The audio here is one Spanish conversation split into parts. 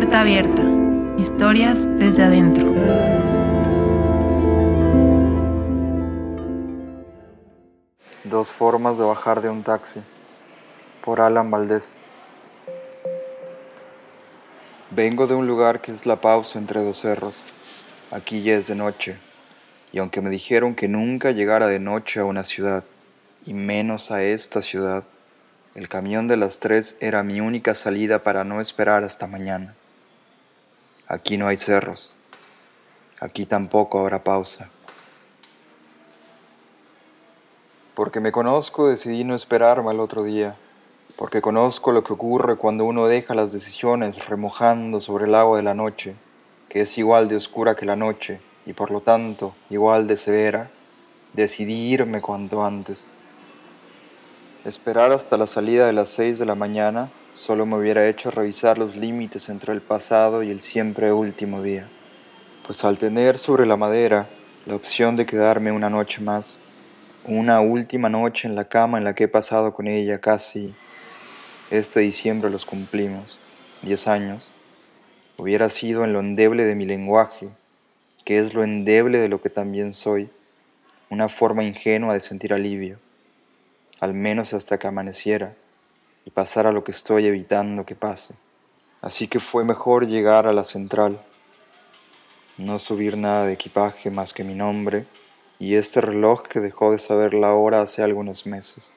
Puerta Abierta. Historias desde adentro. Dos formas de bajar de un taxi. Por Alan Valdés. Vengo de un lugar que es la pausa entre dos cerros. Aquí ya es de noche. Y aunque me dijeron que nunca llegara de noche a una ciudad, y menos a esta ciudad, el camión de las tres era mi única salida para no esperar hasta mañana. Aquí no hay cerros. Aquí tampoco habrá pausa. Porque me conozco decidí no esperarme al otro día, porque conozco lo que ocurre cuando uno deja las decisiones remojando sobre el agua de la noche, que es igual de oscura que la noche y por lo tanto igual de severa, decidí irme cuanto antes. Esperar hasta la salida de las seis de la mañana solo me hubiera hecho revisar los límites entre el pasado y el siempre último día, pues al tener sobre la madera la opción de quedarme una noche más, una última noche en la cama en la que he pasado con ella casi este diciembre los cumplimos, diez años, hubiera sido en lo endeble de mi lenguaje, que es lo endeble de lo que también soy, una forma ingenua de sentir alivio, al menos hasta que amaneciera y pasara lo que estoy evitando que pase. Así que fue mejor llegar a la central, no subir nada de equipaje más que mi nombre y este reloj que dejó de saber la hora hace algunos meses,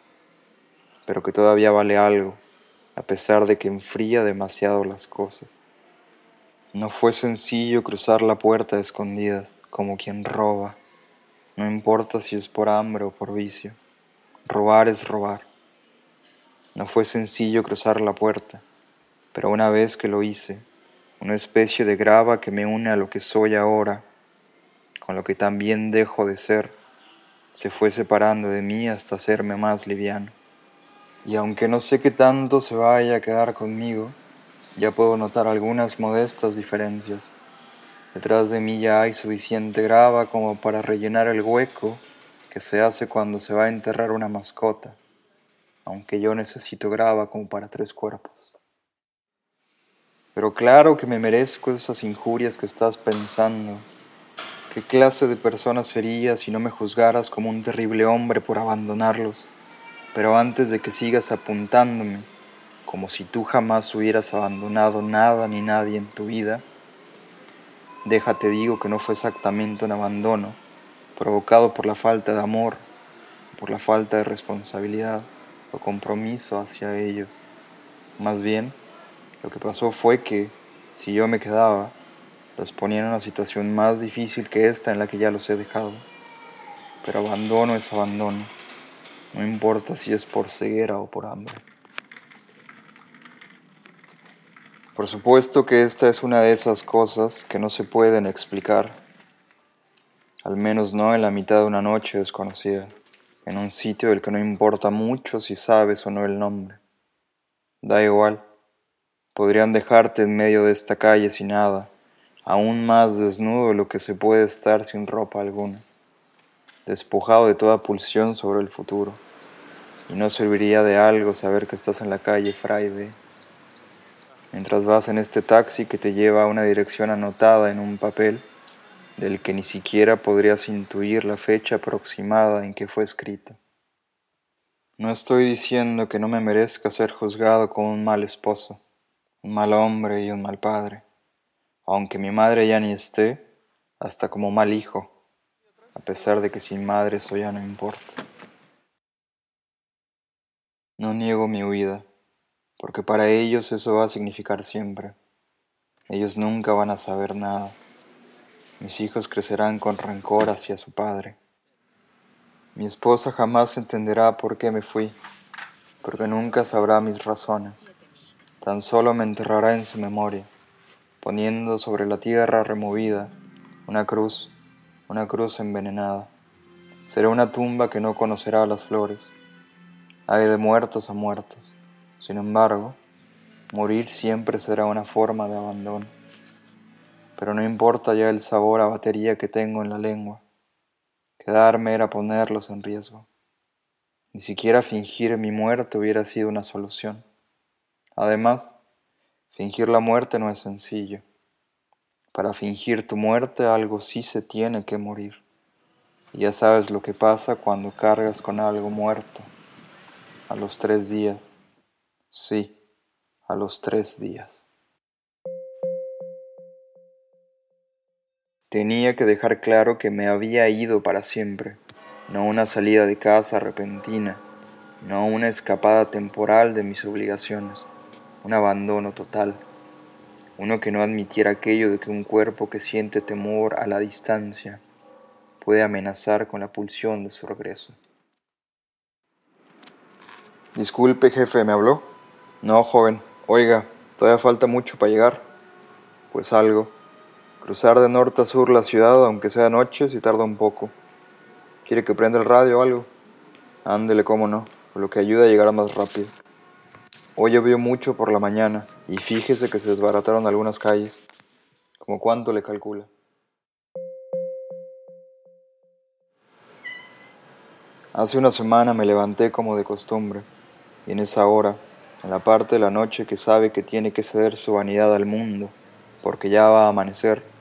pero que todavía vale algo, a pesar de que enfría demasiado las cosas. No fue sencillo cruzar la puerta de escondidas, como quien roba, no importa si es por hambre o por vicio, robar es robar. No fue sencillo cruzar la puerta, pero una vez que lo hice, una especie de grava que me une a lo que soy ahora, con lo que también dejo de ser, se fue separando de mí hasta hacerme más liviano. Y aunque no sé qué tanto se vaya a quedar conmigo, ya puedo notar algunas modestas diferencias. Detrás de mí ya hay suficiente grava como para rellenar el hueco que se hace cuando se va a enterrar una mascota aunque yo necesito grava como para tres cuerpos. Pero claro que me merezco esas injurias que estás pensando. ¿Qué clase de persona sería si no me juzgaras como un terrible hombre por abandonarlos? Pero antes de que sigas apuntándome, como si tú jamás hubieras abandonado nada ni nadie en tu vida, déjate digo que no fue exactamente un abandono, provocado por la falta de amor, por la falta de responsabilidad compromiso hacia ellos. Más bien, lo que pasó fue que, si yo me quedaba, los ponía en una situación más difícil que esta en la que ya los he dejado. Pero abandono es abandono, no importa si es por ceguera o por hambre. Por supuesto que esta es una de esas cosas que no se pueden explicar, al menos no en la mitad de una noche desconocida en un sitio del que no importa mucho si sabes o no el nombre. Da igual, podrían dejarte en medio de esta calle sin nada, aún más desnudo de lo que se puede estar sin ropa alguna, despojado de toda pulsión sobre el futuro. Y no serviría de algo saber que estás en la calle Friday, mientras vas en este taxi que te lleva a una dirección anotada en un papel del que ni siquiera podrías intuir la fecha aproximada en que fue escrito. No estoy diciendo que no me merezca ser juzgado como un mal esposo, un mal hombre y un mal padre, aunque mi madre ya ni esté, hasta como mal hijo, a pesar de que sin madre eso ya no importa. No niego mi huida, porque para ellos eso va a significar siempre. Ellos nunca van a saber nada. Mis hijos crecerán con rencor hacia su padre. Mi esposa jamás entenderá por qué me fui, porque nunca sabrá mis razones. Tan solo me enterrará en su memoria, poniendo sobre la tierra removida una cruz, una cruz envenenada. Será una tumba que no conocerá las flores. Hay de muertos a muertos. Sin embargo, morir siempre será una forma de abandono pero no importa ya el sabor a batería que tengo en la lengua. Quedarme era ponerlos en riesgo. Ni siquiera fingir mi muerte hubiera sido una solución. Además, Fingir la muerte no es sencillo. Para fingir tu muerte algo sí se tiene que morir. Y ya sabes lo que pasa cuando cargas con algo muerto. A los tres días. Sí, a los tres días. Tenía que dejar claro que me había ido para siempre, no una salida de casa repentina, no una escapada temporal de mis obligaciones, un abandono total, uno que no admitiera aquello de que un cuerpo que siente temor a la distancia puede amenazar con la pulsión de su regreso. Disculpe, jefe, ¿me habló? No, joven. Oiga, todavía falta mucho para llegar. Pues algo. Cruzar de norte a sur la ciudad, aunque sea noche, si tarda un poco. ¿Quiere que prenda el radio o algo? Ándele, cómo no, lo que ayuda a llegar más rápido. Hoy llovió mucho por la mañana y fíjese que se desbarataron algunas calles. ¿Como cuánto le calcula? Hace una semana me levanté como de costumbre y en esa hora, en la parte de la noche que sabe que tiene que ceder su vanidad al mundo, porque ya va a amanecer,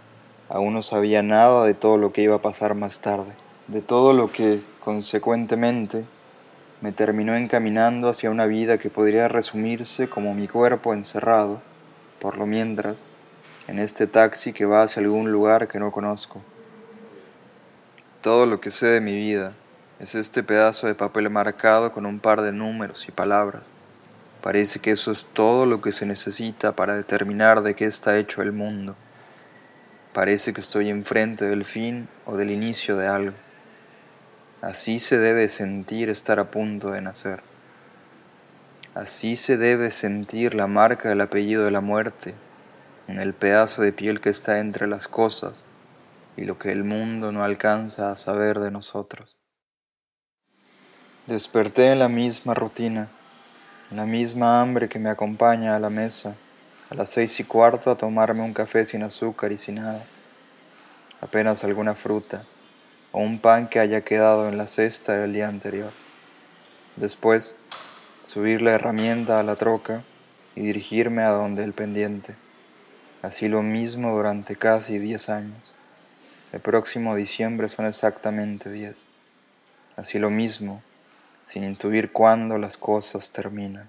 Aún no sabía nada de todo lo que iba a pasar más tarde, de todo lo que, consecuentemente, me terminó encaminando hacia una vida que podría resumirse como mi cuerpo encerrado, por lo mientras, en este taxi que va hacia algún lugar que no conozco. Todo lo que sé de mi vida es este pedazo de papel marcado con un par de números y palabras. Parece que eso es todo lo que se necesita para determinar de qué está hecho el mundo. Parece que estoy enfrente del fin o del inicio de algo. Así se debe sentir estar a punto de nacer. Así se debe sentir la marca del apellido de la muerte en el pedazo de piel que está entre las cosas y lo que el mundo no alcanza a saber de nosotros. Desperté en la misma rutina, en la misma hambre que me acompaña a la mesa a las seis y cuarto a tomarme un café sin azúcar y sin nada, apenas alguna fruta o un pan que haya quedado en la cesta del día anterior. Después, subir la herramienta a la troca y dirigirme a donde el pendiente. Así lo mismo durante casi diez años. El próximo diciembre son exactamente diez. Así lo mismo, sin intuir cuándo las cosas terminan.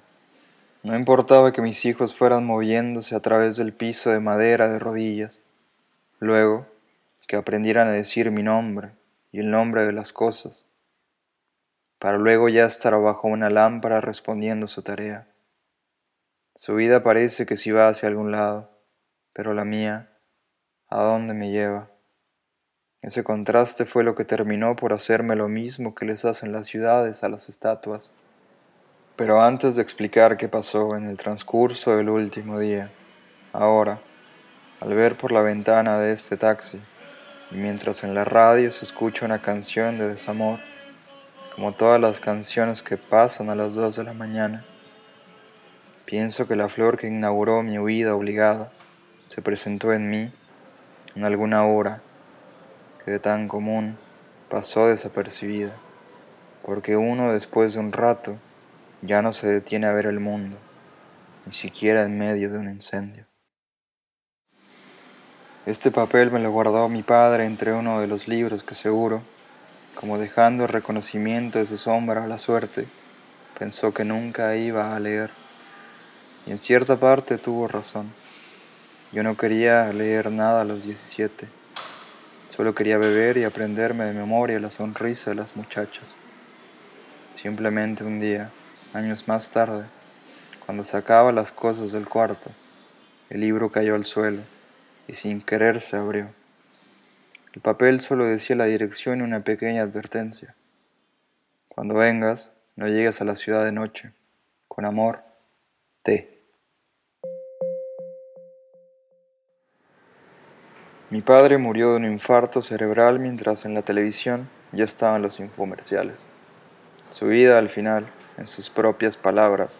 No importaba que mis hijos fueran moviéndose a través del piso de madera de rodillas. Luego, que aprendieran a decir mi nombre y el nombre de las cosas, para luego ya estar bajo una lámpara respondiendo su tarea. Su vida parece que si va hacia algún lado, pero la mía, ¿a dónde me lleva? Ese contraste fue lo que terminó por hacerme lo mismo que les hacen las ciudades a las estatuas. Pero antes de explicar qué pasó en el transcurso del último día, ahora, al ver por la ventana de este taxi, y mientras en la radio se escucha una canción de desamor, como todas las canciones que pasan a las dos de la mañana, pienso que la flor que inauguró mi huida obligada se presentó en mí en alguna hora que de tan común pasó desapercibida, porque uno después de un rato ya no se detiene a ver el mundo, ni siquiera en medio de un incendio. Este papel me lo guardó mi padre entre uno de los libros que seguro, como dejando reconocimiento de su sombra a la suerte, pensó que nunca iba a leer. Y en cierta parte tuvo razón. Yo no quería leer nada a los 17. Solo quería beber y aprenderme de memoria la sonrisa de las muchachas. Simplemente un día Años más tarde, cuando sacaba las cosas del cuarto, el libro cayó al suelo y sin querer se abrió. El papel solo decía la dirección y una pequeña advertencia. Cuando vengas, no llegues a la ciudad de noche. Con amor, T. Mi padre murió de un infarto cerebral mientras en la televisión ya estaban los infomerciales. Su vida al final en sus propias palabras,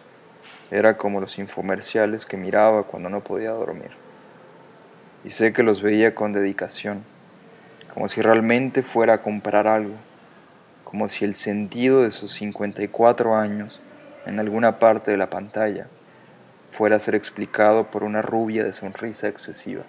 era como los infomerciales que miraba cuando no podía dormir. Y sé que los veía con dedicación, como si realmente fuera a comprar algo, como si el sentido de sus 54 años en alguna parte de la pantalla fuera a ser explicado por una rubia de sonrisa excesiva.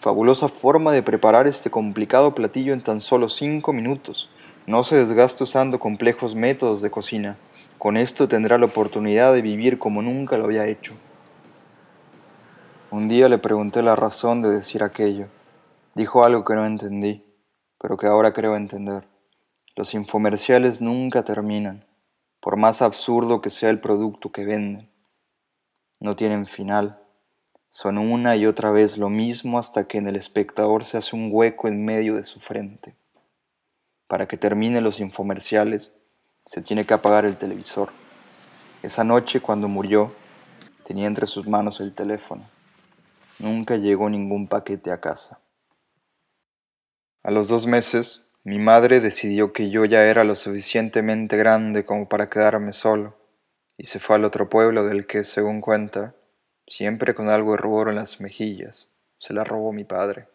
Fabulosa forma de preparar este complicado platillo en tan solo cinco minutos. No se desgaste usando complejos métodos de cocina. Con esto tendrá la oportunidad de vivir como nunca lo había hecho. Un día le pregunté la razón de decir aquello. Dijo algo que no entendí, pero que ahora creo entender. Los infomerciales nunca terminan, por más absurdo que sea el producto que venden. No tienen final. Son una y otra vez lo mismo hasta que en el espectador se hace un hueco en medio de su frente. Para que terminen los infomerciales, se tiene que apagar el televisor. Esa noche, cuando murió, tenía entre sus manos el teléfono. Nunca llegó ningún paquete a casa. A los dos meses, mi madre decidió que yo ya era lo suficientemente grande como para quedarme solo, y se fue al otro pueblo del que, según cuenta, siempre con algo de rubor en las mejillas, se la robó mi padre.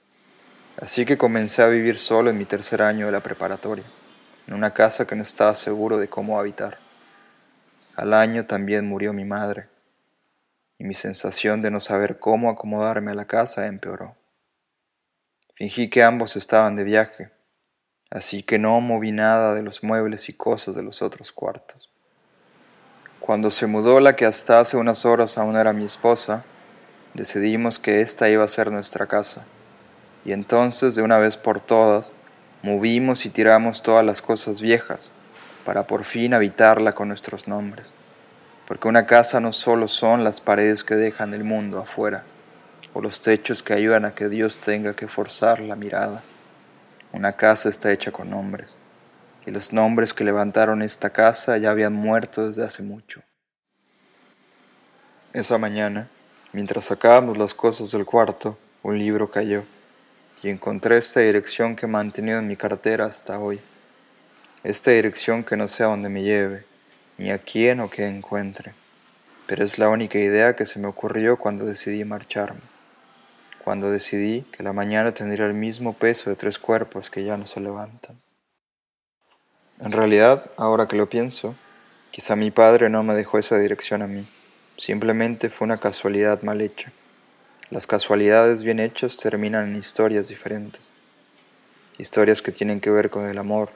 Así que comencé a vivir solo en mi tercer año de la preparatoria, en una casa que no estaba seguro de cómo habitar. Al año también murió mi madre, y mi sensación de no saber cómo acomodarme a la casa empeoró. Fingí que ambos estaban de viaje, así que no moví nada de los muebles y cosas de los otros cuartos. Cuando se mudó la que hasta hace unas horas aún era mi esposa, decidimos que esta iba a ser nuestra casa. Y entonces, de una vez por todas, movimos y tiramos todas las cosas viejas para por fin habitarla con nuestros nombres. Porque una casa no solo son las paredes que dejan el mundo afuera, o los techos que ayudan a que Dios tenga que forzar la mirada. Una casa está hecha con nombres y los nombres que levantaron esta casa ya habían muerto desde hace mucho. Esa mañana, mientras sacábamos las cosas del cuarto, un libro cayó y encontré esta dirección que he mantenido en mi cartera hasta hoy. Esta dirección que no sé a dónde me lleve, ni a quién o qué encuentre, pero es la única idea que se me ocurrió cuando decidí marcharme, cuando decidí que la mañana tendría el mismo peso de tres cuerpos que ya no se levantan. En realidad, ahora que lo pienso, quizá mi padre no me dejó esa dirección a mí. Simplemente fue una casualidad mal hecha. Las casualidades bien hechas terminan en historias diferentes. Historias que tienen que ver con el amor.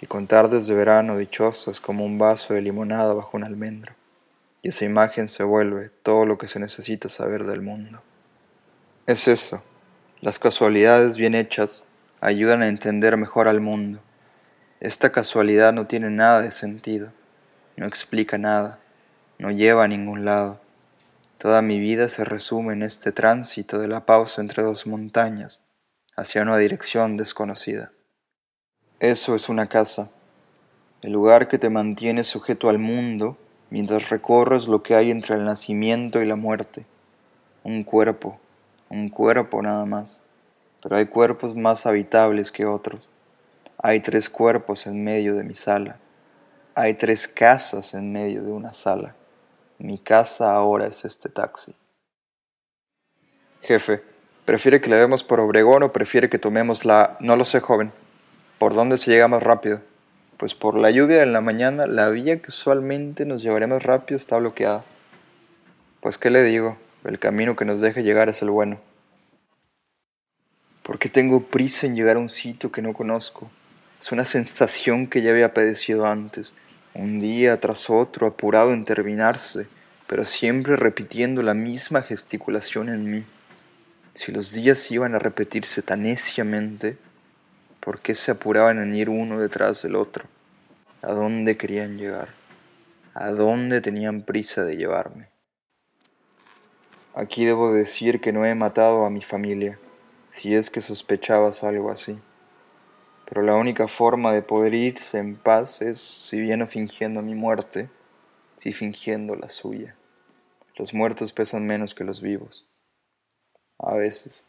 Y con tardes de verano dichosas como un vaso de limonada bajo una almendra. Y esa imagen se vuelve todo lo que se necesita saber del mundo. Es eso. Las casualidades bien hechas ayudan a entender mejor al mundo esta casualidad no tiene nada de sentido, no explica nada, no lleva a ningún lado. Toda mi vida se resume en este tránsito de la pausa entre dos montañas, hacia una dirección desconocida. Eso es una casa, el lugar que te mantiene sujeto al mundo mientras recorres lo que hay entre el nacimiento y la muerte. Un cuerpo, un cuerpo nada más, pero hay cuerpos más habitables que otros. Hay tres cuerpos en medio de mi sala. Hay tres casas en medio de una sala. Mi casa ahora es este taxi. Jefe, ¿prefiere que le demos por Obregón o prefiere que tomemos la... No lo sé, joven. ¿Por dónde se llega más rápido? Pues por la lluvia de la mañana, la vía que usualmente nos llevaría rápido está bloqueada. Pues qué le digo, el camino que nos deje llegar es el bueno. ¿Por qué tengo prisa en llegar a un sitio que no conozco? Es una sensación que ya había padecido antes, un día tras otro apurado en terminarse, pero siempre repitiendo la misma gesticulación en mí. Si los días iban a repetirse tan neciamente, ¿por qué se apuraban en ir uno detrás del otro? ¿A dónde querían llegar? ¿A dónde tenían prisa de llevarme? Aquí debo decir que no he matado a mi familia, si es que sospechabas algo así pero la única forma de poder irse en paz es, si bien no fingiendo mi muerte, si fingiendo la suya. Los muertos pesan menos que los vivos. A veces.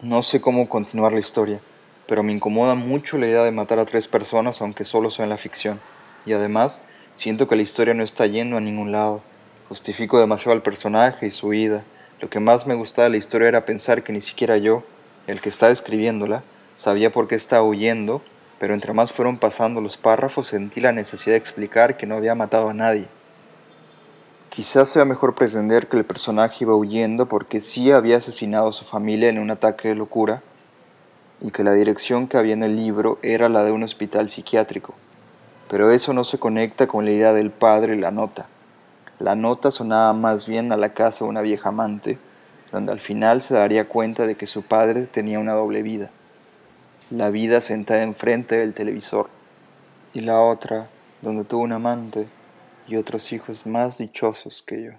No sé cómo continuar la historia, pero me incomoda mucho la idea de matar a tres personas aunque solo sea en la ficción. Y además, siento que la historia no está yendo a ningún lado. Justifico demasiado al personaje y su vida. Lo que más me gustaba de la historia era pensar que ni siquiera yo, el que estaba escribiéndola sabía por qué estaba huyendo pero entre más fueron pasando los párrafos sentí la necesidad de explicar que no había matado a nadie. Quizás sea mejor pretender que el personaje iba huyendo porque sí había asesinado a su familia en un ataque de locura y que la dirección que había en el libro era la de un hospital psiquiátrico. Pero eso no se conecta con la idea del padre y la nota. La nota sonaba más bien a la casa de una vieja amante, donde al final se daría cuenta de que su padre tenía una doble vida. La vida sentada enfrente del televisor y la otra donde tuvo un amante y otros hijos más dichosos que yo.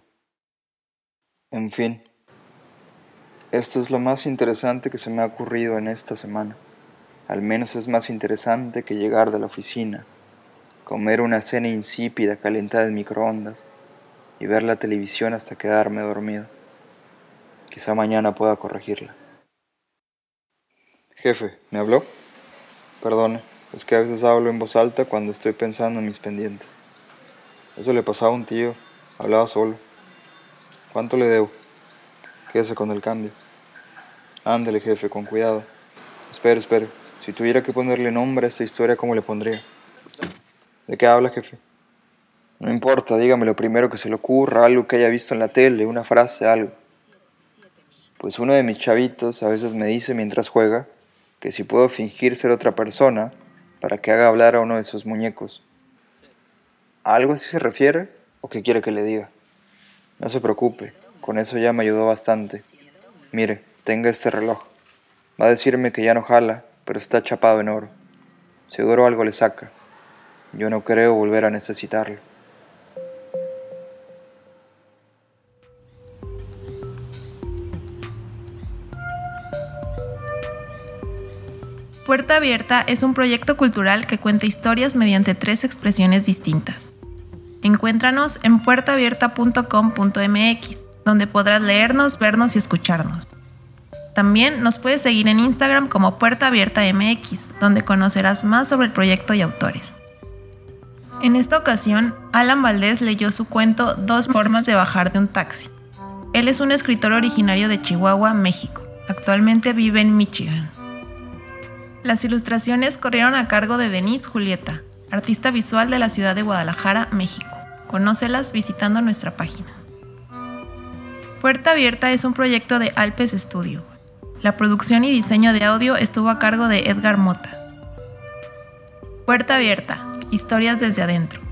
En fin, esto es lo más interesante que se me ha ocurrido en esta semana. Al menos es más interesante que llegar de la oficina, comer una cena insípida calentada en microondas y ver la televisión hasta quedarme dormido. Quizá mañana pueda corregirla. Jefe, ¿me habló? Perdone, es que a veces hablo en voz alta cuando estoy pensando en mis pendientes. Eso le pasaba a un tío, hablaba solo. ¿Cuánto le debo? Quédese con el cambio. Ándele, jefe, con cuidado. Espere, espere. Si tuviera que ponerle nombre a esta historia, ¿cómo le pondría? ¿De qué habla, jefe? No importa, dígame lo primero que se le ocurra, algo que haya visto en la tele, una frase, algo. Pues uno de mis chavitos a veces me dice mientras juega que si puedo fingir ser otra persona para que haga hablar a uno de sus muñecos. ¿A algo así se refiere o qué quiere que le diga? No se preocupe, con eso ya me ayudó bastante. Mire, tenga este reloj. Va a decirme que ya no jala, pero está chapado en oro. Seguro algo le saca. Yo no creo volver a necesitarlo. Puerta Abierta es un proyecto cultural que cuenta historias mediante tres expresiones distintas. Encuéntranos en puertaabierta.com.mx, donde podrás leernos, vernos y escucharnos. También nos puedes seguir en Instagram como Puerta Abierta MX, donde conocerás más sobre el proyecto y autores. En esta ocasión, Alan Valdés leyó su cuento Dos formas de bajar de un taxi. Él es un escritor originario de Chihuahua, México. Actualmente vive en Michigan. Las ilustraciones corrieron a cargo de Denise Julieta, artista visual de la ciudad de Guadalajara, México. Conócelas visitando nuestra página. Puerta Abierta es un proyecto de Alpes Studio. La producción y diseño de audio estuvo a cargo de Edgar Mota. Puerta Abierta, historias desde adentro.